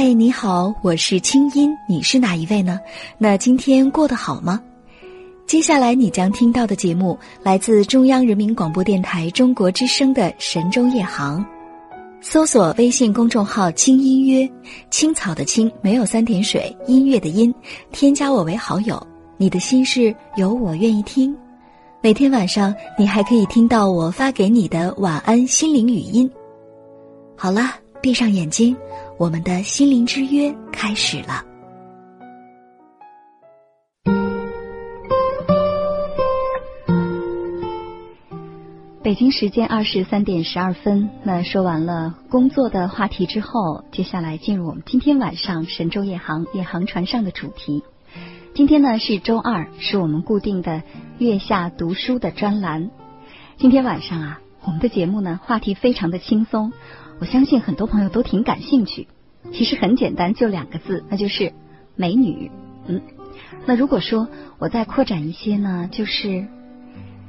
嗨，你好，我是清音，你是哪一位呢？那今天过得好吗？接下来你将听到的节目来自中央人民广播电台中国之声的《神州夜航》，搜索微信公众号“轻音约”，青草的青没有三点水，音乐的音，添加我为好友，你的心事有我愿意听。每天晚上你还可以听到我发给你的晚安心灵语音。好了，闭上眼睛。我们的心灵之约开始了。北京时间二十三点十二分，那说完了工作的话题之后，接下来进入我们今天晚上神州夜航夜航船上的主题。今天呢是周二，是我们固定的月下读书的专栏。今天晚上啊，我们的节目呢话题非常的轻松。我相信很多朋友都挺感兴趣。其实很简单，就两个字，那就是美女。嗯，那如果说我再扩展一些呢，就是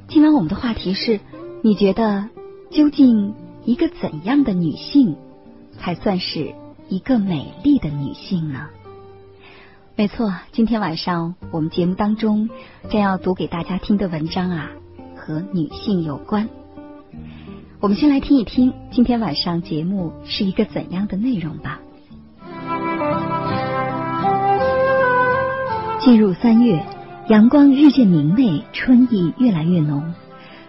今晚我们的话题是：你觉得究竟一个怎样的女性才算是一个美丽的女性呢？没错，今天晚上我们节目当中将要读给大家听的文章啊，和女性有关。我们先来听一听今天晚上节目是一个怎样的内容吧。进入三月，阳光日渐明媚，春意越来越浓，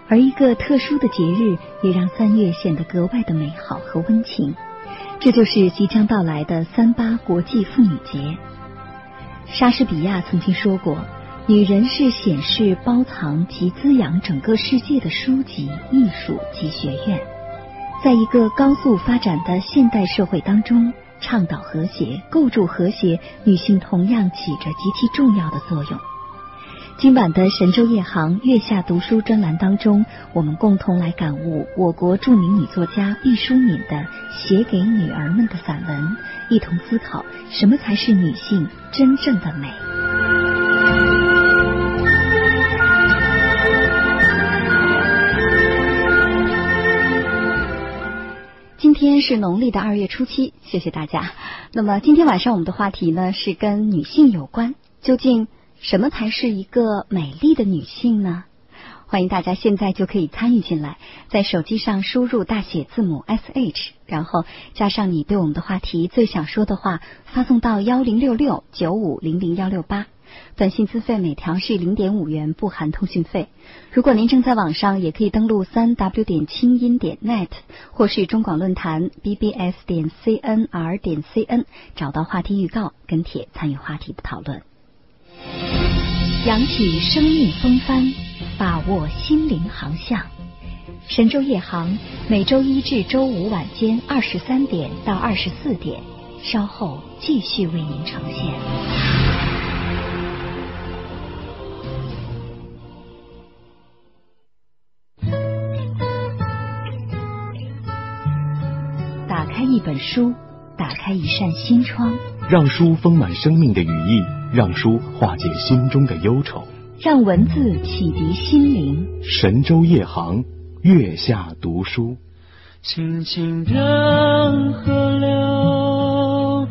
而一个特殊的节日也让三月显得格外的美好和温情，这就是即将到来的三八国际妇女节。莎士比亚曾经说过。女人是显示、包藏及滋养整个世界的书籍、艺术及学院。在一个高速发展的现代社会当中，倡导和谐、构筑和谐，女性同样起着极其重要的作用。今晚的神州夜航月下读书专栏当中，我们共同来感悟我国著名女作家毕淑敏的《写给女儿们的散文》，一同思考什么才是女性真正的美。天是农历的二月初七，谢谢大家。那么今天晚上我们的话题呢是跟女性有关，究竟什么才是一个美丽的女性呢？欢迎大家现在就可以参与进来，在手机上输入大写字母 S H，然后加上你对我们的话题最想说的话，发送到幺零六六九五零零幺六八。短信资费每条是零点五元，不含通讯费。如果您正在网上，也可以登录三 w 点清音点 net，或是中广论坛 bbs 点 cnr 点 cn，找到话题预告，跟帖参与话题的讨论。扬起生命风帆，把握心灵航向。神州夜航每周一至周五晚间二十三点到二十四点，稍后继续为您呈现。一本书，打开一扇心窗，让书丰满生命的羽翼，让书化解心中的忧愁，让文字启迪心灵。神州夜航，月下读书。轻轻的河流，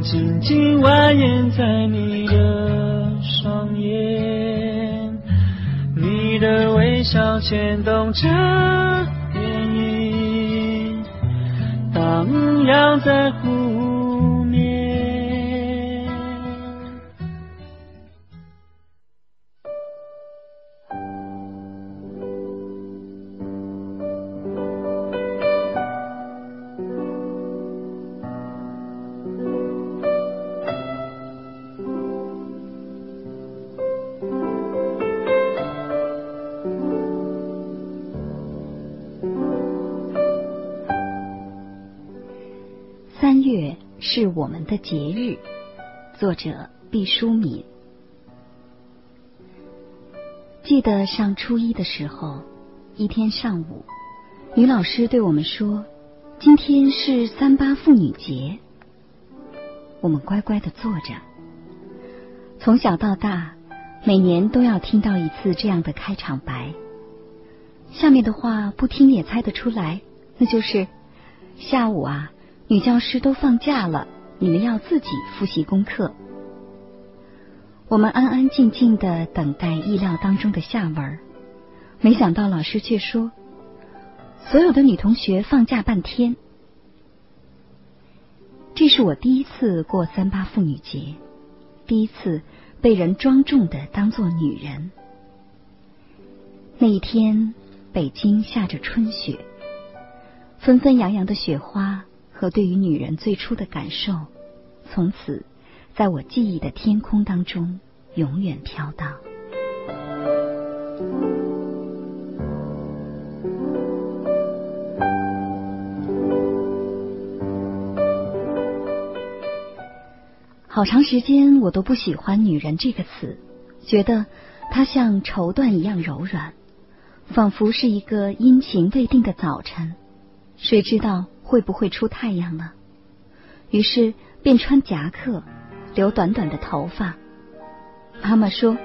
静静蜿蜒在你的双眼，你的微笑牵动着。荡漾在湖。是我们的节日。作者毕淑敏。记得上初一的时候，一天上午，女老师对我们说：“今天是三八妇女节。”我们乖乖的坐着。从小到大，每年都要听到一次这样的开场白。下面的话不听也猜得出来，那就是下午啊。女教师都放假了，你们要自己复习功课。我们安安静静的等待意料当中的下文，没想到老师却说，所有的女同学放假半天。这是我第一次过三八妇女节，第一次被人庄重的当做女人。那一天，北京下着春雪，纷纷扬扬的雪花和对于女人最初的感受，从此在我记忆的天空当中永远飘荡。好长时间我都不喜欢“女人”这个词，觉得它像绸缎一样柔软，仿佛是一个阴晴未定的早晨，谁知道会不会出太阳呢？于是便穿夹克，留短短的头发。妈妈说，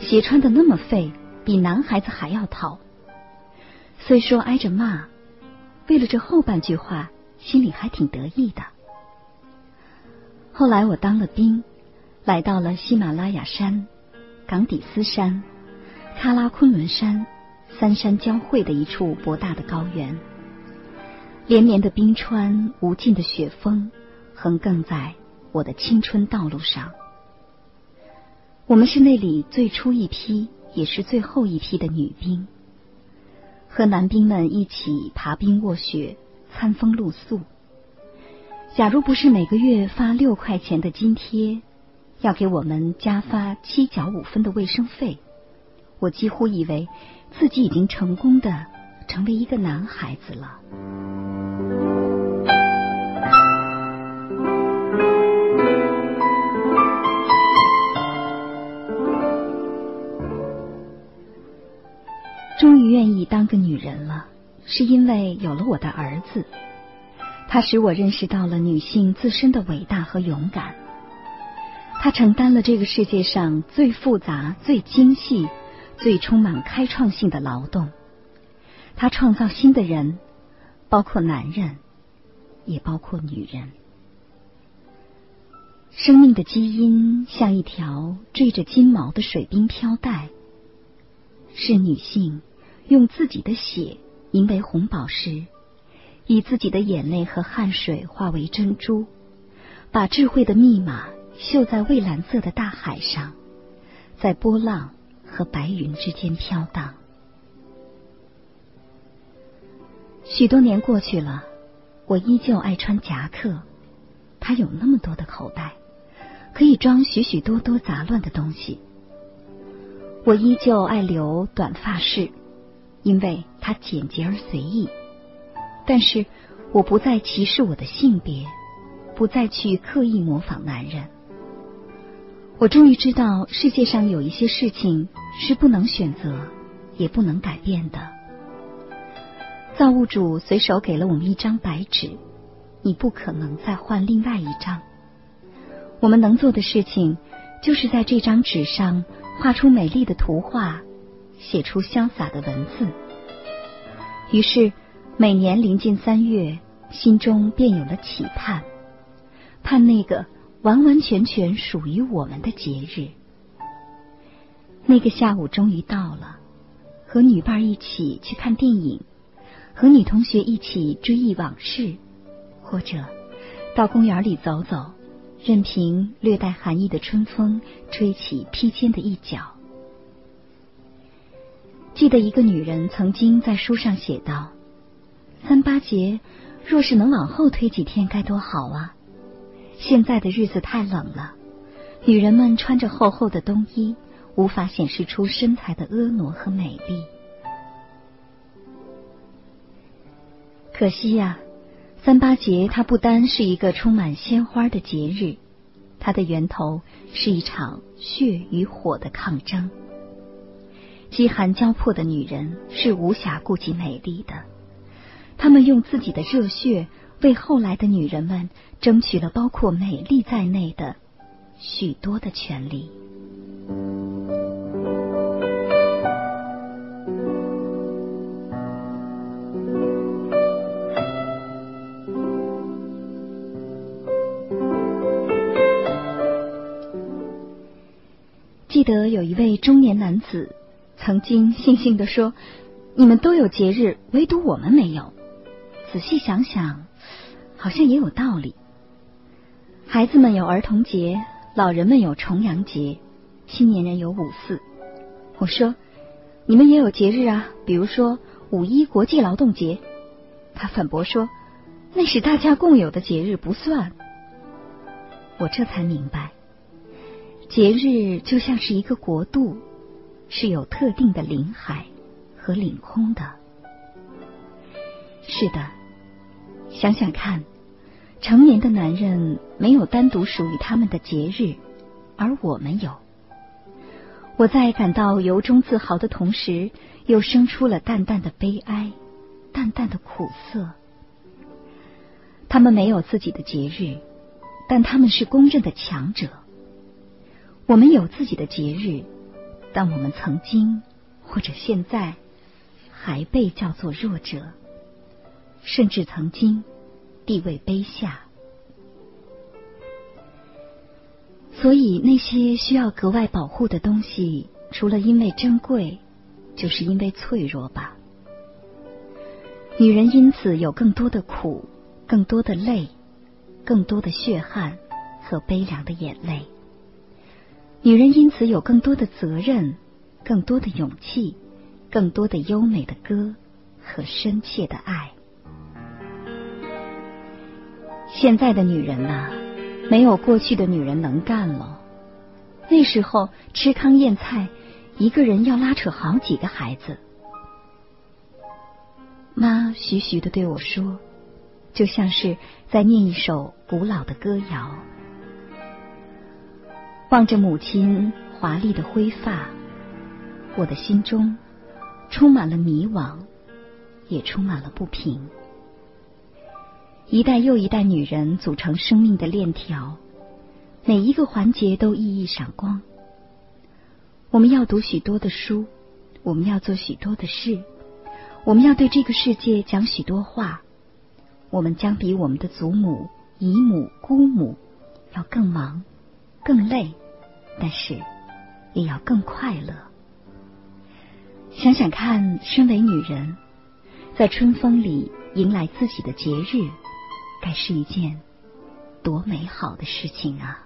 鞋穿的那么废，比男孩子还要淘。虽说挨着骂，为了这后半句话，心里还挺得意的。后来我当了兵，来到了喜马拉雅山、冈底斯山、喀拉昆仑山三山交汇的一处博大的高原。连绵的冰川、无尽的雪峰，横亘在我的青春道路上。我们是那里最初一批，也是最后一批的女兵，和男兵们一起爬冰卧雪、餐风露宿。假如不是每个月发六块钱的津贴，要给我们加发七角五分的卫生费，我几乎以为自己已经成功的成为一个男孩子了。愿意当个女人了，是因为有了我的儿子。他使我认识到了女性自身的伟大和勇敢。她承担了这个世界上最复杂、最精细、最充满开创性的劳动。她创造新的人，包括男人，也包括女人。生命的基因像一条缀着金毛的水冰飘带，是女性用自己的血凝为红宝石。以自己的眼泪和汗水化为珍珠，把智慧的密码绣在蔚蓝色的大海上，在波浪和白云之间飘荡。许多年过去了，我依旧爱穿夹克，它有那么多的口袋，可以装许许多多杂乱的东西。我依旧爱留短发饰，因为它简洁而随意。但是，我不再歧视我的性别，不再去刻意模仿男人。我终于知道，世界上有一些事情是不能选择，也不能改变的。造物主随手给了我们一张白纸，你不可能再换另外一张。我们能做的事情，就是在这张纸上画出美丽的图画，写出潇洒的文字。于是。每年临近三月，心中便有了期盼，盼那个完完全全属于我们的节日。那个下午终于到了，和女伴一起去看电影，和女同学一起追忆往事，或者到公园里走走，任凭略带寒意的春风吹起披肩的一角。记得一个女人曾经在书上写道。三八节，若是能往后推几天，该多好啊！现在的日子太冷了，女人们穿着厚厚的冬衣，无法显示出身材的婀娜和美丽。可惜呀，三八节它不单是一个充满鲜花的节日，它的源头是一场血与火的抗争。饥寒交迫的女人是无暇顾及美丽的。他们用自己的热血为后来的女人们争取了包括美丽在内的许多的权利。记得有一位中年男子曾经悻悻地说：“你们都有节日，唯独我们没有。”仔细想想，好像也有道理。孩子们有儿童节，老人们有重阳节，青年人有五四。我说：“你们也有节日啊，比如说五一国际劳动节。”他反驳说：“那是大家共有的节日，不算。”我这才明白，节日就像是一个国度，是有特定的领海和领空的。是的，想想看，成年的男人没有单独属于他们的节日，而我们有。我在感到由衷自豪的同时，又生出了淡淡的悲哀，淡淡的苦涩。他们没有自己的节日。但他们是公认的强者。我们有自己的节日，但我们曾经或者现在还被叫做弱者，甚至曾经地位卑下。所以，那些需要格外保护的东西，除了因为珍贵，就是因为脆弱吧。女人因此有更多的苦，更多的泪。更多的血汗和悲凉的眼泪，女人因此有更多的责任，更多的勇气，更多的优美的歌和深切的爱。现在的女人呐，没有过去的女人能干了。那时候吃糠咽菜，一个人要拉扯好几个孩子。妈徐徐的对我说。就像是在念一首古老的歌谣，望着母亲华丽的灰发，我的心中充满了迷惘，也充满了不平。一代又一代女人组成生命的链条，每一个环节都熠熠闪光。我们要读许多的书，我们要做许多的事，我们要对这个世界讲许多话。我们将比我们的祖母、姨母、姑母要更忙、更累，但是也要更快乐。想想看，身为女人，在春风里迎来自己的节日，该是一件多美好的事情啊！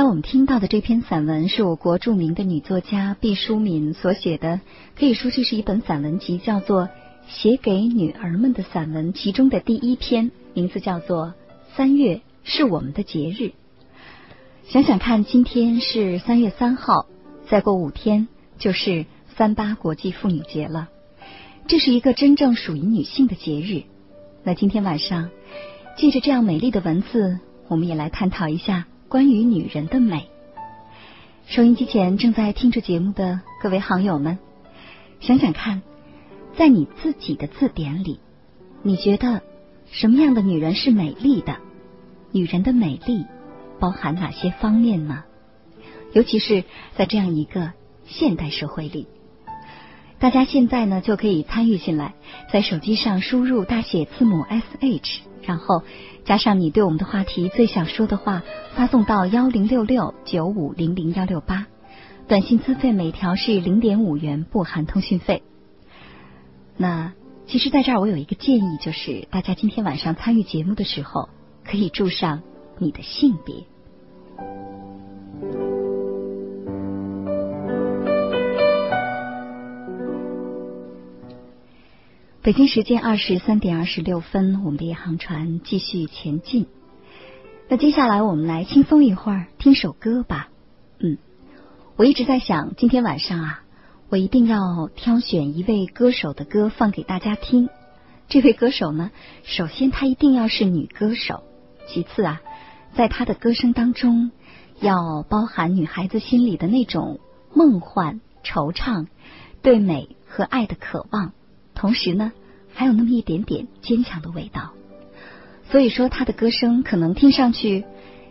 才我们听到的这篇散文是我国著名的女作家毕淑敏所写的，可以说这是一本散文集，叫做《写给女儿们的散文》，其中的第一篇名字叫做《三月是我们的节日》。想想看，今天是三月三号，再过五天就是三八国际妇女节了，这是一个真正属于女性的节日。那今天晚上，借着这样美丽的文字。我们也来探讨一下关于女人的美。收音机前正在听着节目的各位好友们，想想看，在你自己的字典里，你觉得什么样的女人是美丽的？女人的美丽包含哪些方面呢？尤其是在这样一个现代社会里，大家现在呢就可以参与进来，在手机上输入大写字母 S H，然后。加上你对我们的话题最想说的话，发送到幺零六六九五零零幺六八，短信资费每条是零点五元，不含通讯费。那其实，在这儿我有一个建议，就是大家今天晚上参与节目的时候，可以注上你的性别。北京时间二十三点二十六分，我们的夜航船继续前进。那接下来我们来轻松一会儿，听首歌吧。嗯，我一直在想，今天晚上啊，我一定要挑选一位歌手的歌放给大家听。这位歌手呢，首先她一定要是女歌手，其次啊，在他的歌声当中，要包含女孩子心里的那种梦幻、惆怅、对美和爱的渴望，同时呢，还有那么一点点坚强的味道。所以说，他的歌声可能听上去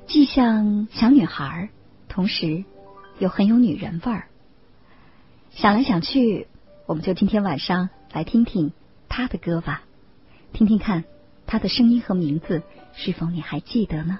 既像小女孩，同时又很有女人味儿。想来想去，我们就今天晚上来听听他的歌吧，听听看他的声音和名字是否你还记得呢？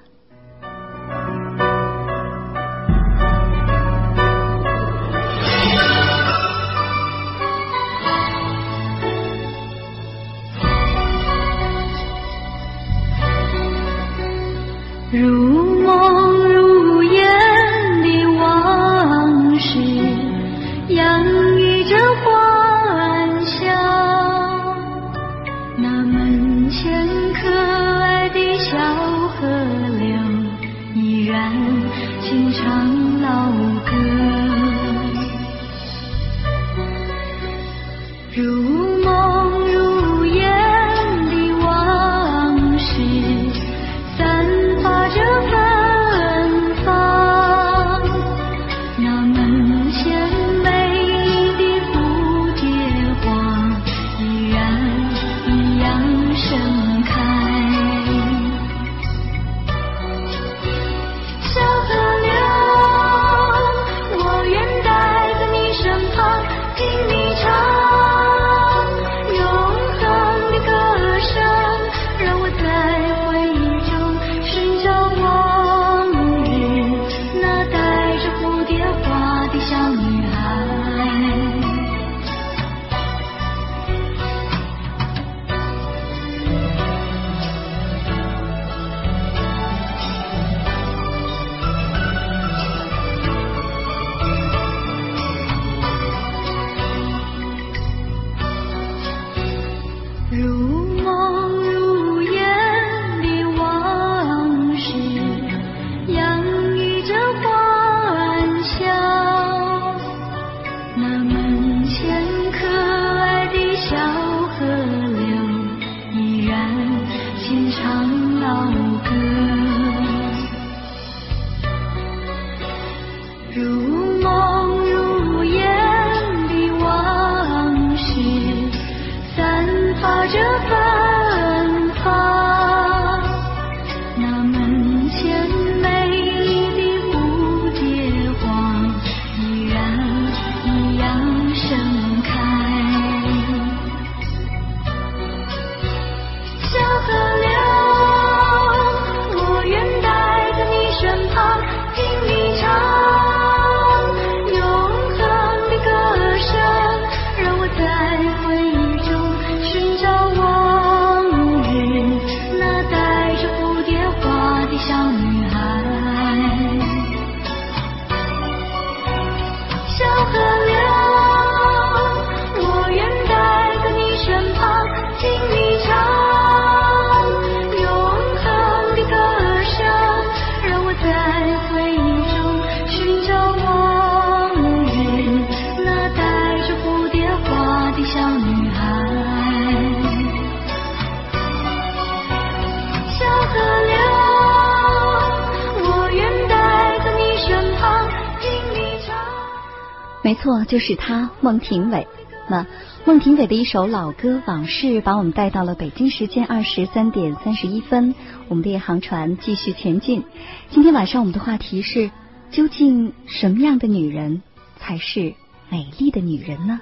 没错，就是他，孟庭苇。那孟庭苇的一首老歌《往事》，把我们带到了北京时间二十三点三十一分。我们的夜航船继续前进。今天晚上我们的话题是：究竟什么样的女人才是美丽的女人呢？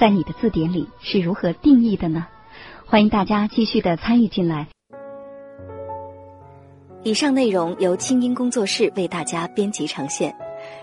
在你的字典里是如何定义的呢？欢迎大家继续的参与进来。以上内容由清音工作室为大家编辑呈现。